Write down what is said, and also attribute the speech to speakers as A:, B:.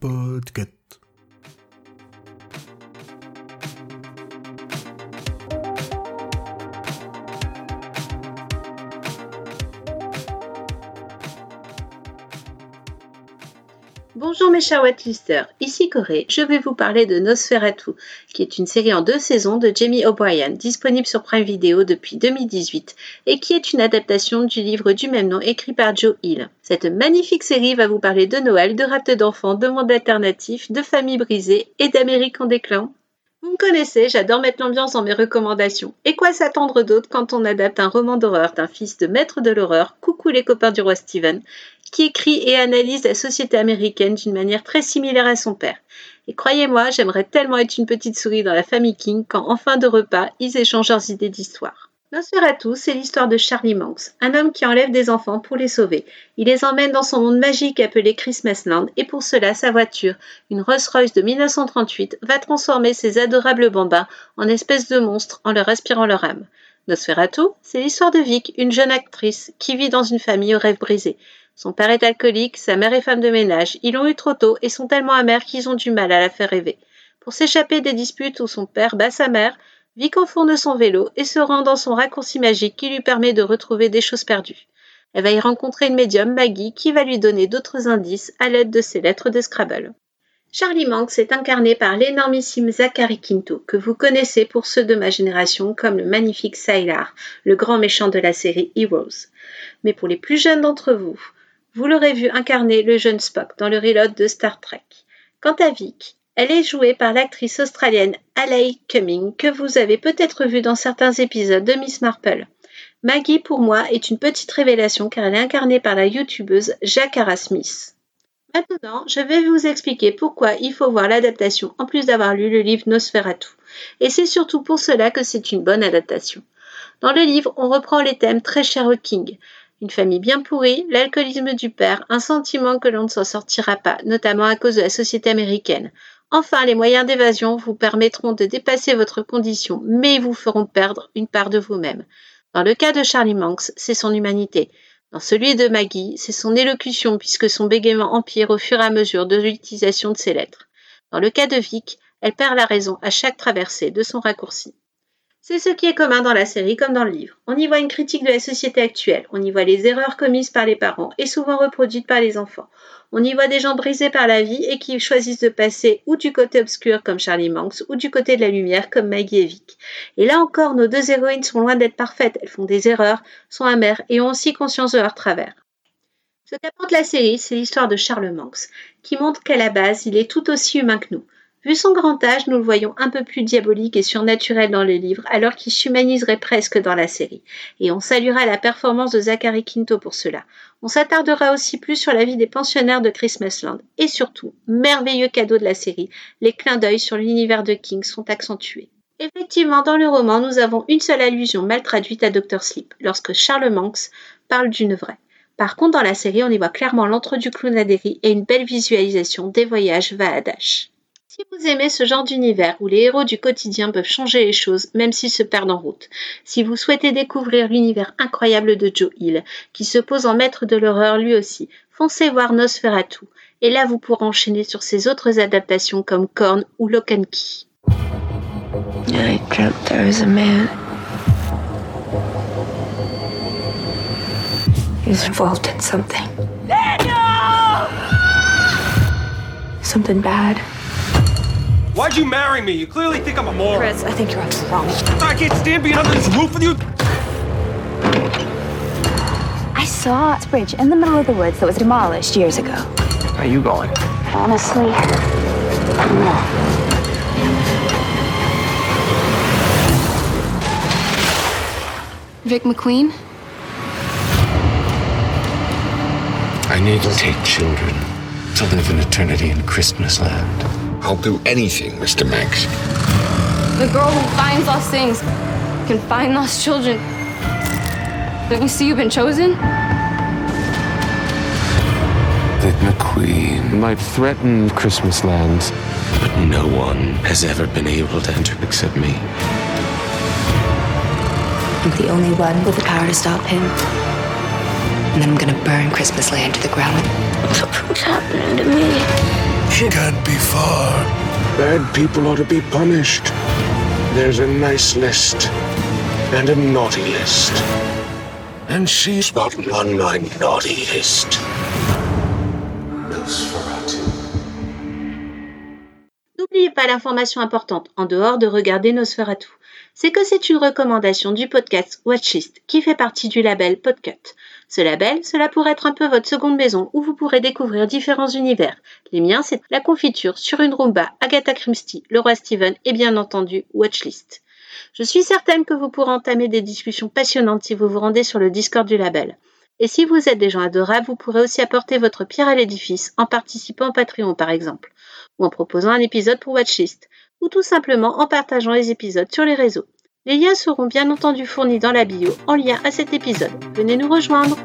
A: Podcast.
B: Bonjour mes chers Watlisters, ici Corée. Je vais vous parler de Nosferatu, qui est une série en deux saisons de Jamie O'Brien, disponible sur Prime Video depuis 2018, et qui est une adaptation du livre du même nom écrit par Joe Hill. Cette magnifique série va vous parler de Noël, de raptes d'enfants, de monde alternatif, de familles brisées et d'Amérique en déclin. Vous me connaissez, j'adore mettre l'ambiance dans mes recommandations. Et quoi s'attendre d'autre quand on adapte un roman d'horreur d'un fils de maître de l'horreur, coucou les copains du roi Steven, qui écrit et analyse la société américaine d'une manière très similaire à son père. Et croyez-moi, j'aimerais tellement être une petite souris dans la famille King quand en fin de repas, ils échangent leurs idées d'histoire. Nosferatu, c'est l'histoire de Charlie Manx, un homme qui enlève des enfants pour les sauver. Il les emmène dans son monde magique appelé Christmasland et pour cela, sa voiture, une Rolls-Royce de 1938, va transformer ces adorables bambins en espèces de monstres en leur aspirant leur âme. Nosferatu, c'est l'histoire de Vic, une jeune actrice qui vit dans une famille aux rêves brisés. Son père est alcoolique, sa mère est femme de ménage, ils l'ont eu trop tôt et sont tellement amers qu'ils ont du mal à la faire rêver. Pour s'échapper des disputes où son père bat sa mère, Vic enfourne son vélo et se rend dans son raccourci magique qui lui permet de retrouver des choses perdues. Elle va y rencontrer une médium, Maggie, qui va lui donner d'autres indices à l'aide de ses lettres de Scrabble. Charlie Manx est incarné par l'énormissime Zachary Quinto, que vous connaissez pour ceux de ma génération comme le magnifique Sylar, le grand méchant de la série Heroes. Mais pour les plus jeunes d'entre vous, vous l'aurez vu incarner le jeune Spock dans le reload de Star Trek. Quant à Vic, elle est jouée par l'actrice australienne Alay Cumming, que vous avez peut-être vue dans certains épisodes de Miss Marple. Maggie, pour moi, est une petite révélation car elle est incarnée par la youtubeuse Jaccara Smith. Maintenant, je vais vous expliquer pourquoi il faut voir l'adaptation en plus d'avoir lu le livre Nosferatu. Et c'est surtout pour cela que c'est une bonne adaptation. Dans le livre, on reprend les thèmes très chers au King. Une famille bien pourrie, l'alcoolisme du père, un sentiment que l'on ne s'en sortira pas, notamment à cause de la société américaine. Enfin, les moyens d'évasion vous permettront de dépasser votre condition, mais vous feront perdre une part de vous-même. Dans le cas de Charlie Manx, c'est son humanité. Dans celui de Maggie, c'est son élocution puisque son bégaiement empire au fur et à mesure de l'utilisation de ses lettres. Dans le cas de Vic, elle perd la raison à chaque traversée de son raccourci. C'est ce qui est commun dans la série comme dans le livre. On y voit une critique de la société actuelle, on y voit les erreurs commises par les parents et souvent reproduites par les enfants. On y voit des gens brisés par la vie et qui choisissent de passer ou du côté obscur comme Charlie Manx ou du côté de la lumière comme Maggie et Vic. Et là encore, nos deux héroïnes sont loin d'être parfaites, elles font des erreurs, sont amères et ont aussi conscience de leur travers. Ce qu'apporte la série, c'est l'histoire de Charles Manx, qui montre qu'à la base, il est tout aussi humain que nous. Vu son grand âge, nous le voyons un peu plus diabolique et surnaturel dans le livre, alors qu'il s'humaniserait presque dans la série. Et on saluera la performance de Zachary Quinto pour cela. On s'attardera aussi plus sur la vie des pensionnaires de Christmasland. Et surtout, merveilleux cadeau de la série, les clins d'œil sur l'univers de King sont accentués. Effectivement, dans le roman, nous avons une seule allusion mal traduite à Dr. Sleep, lorsque Charles Manx parle d'une vraie. Par contre, dans la série, on y voit clairement l'entre du clown à et une belle visualisation des voyages va à Dash. Si vous aimez ce genre d'univers où les héros du quotidien peuvent changer les choses même s'ils se perdent en route, si vous souhaitez découvrir l'univers incroyable de Joe Hill, qui se pose en maître de l'horreur lui aussi, foncez voir Nosferatu, et là vous pourrez enchaîner sur ses autres adaptations comme Korn ou Lock and Key.
C: I dreamt there was a man. He was involved in something. Something bad.
D: Why'd you marry me? You clearly think I'm a moron.
C: Chris, I think you're on wrong.
D: I can't stand being under this roof with you.
E: I saw a bridge in the middle of the woods that was demolished years ago.
D: Where are you going?
E: Honestly, I don't.
F: Vic McQueen?
G: I need to take children to live in eternity in Christmas land.
H: I'll do anything, Mr. Max.
F: The girl who finds lost things can find lost children. Don't you see you've been chosen?
G: Vic McQueen might threaten Christmas lands, but no one has ever been able to enter except me.
C: I'm the only one with the power to stop him. And then I'm gonna burn Christmas Land to the ground. what's happening to me.
A: She can't be far.
G: Bad people ought to be punished. There's a nice list and a naughty list. And she's not on my naughty list. Nosferatu.
B: N'oubliez pas l'information importante en dehors de regarder Nosferatu. C'est que c'est une recommandation du podcast Watchlist qui fait partie du label Podcut. Ce label, cela pourrait être un peu votre seconde maison où vous pourrez découvrir différents univers. Les miens, c'est la confiture sur une Roomba, Agatha Christie, le roi Steven et bien entendu Watchlist. Je suis certaine que vous pourrez entamer des discussions passionnantes si vous vous rendez sur le Discord du label. Et si vous êtes des gens adorables, vous pourrez aussi apporter votre pierre à l'édifice en participant au Patreon par exemple, ou en proposant un épisode pour Watchlist, ou tout simplement en partageant les épisodes sur les réseaux. Les liens seront bien entendu fournis dans la bio en lien à cet épisode. Venez nous rejoindre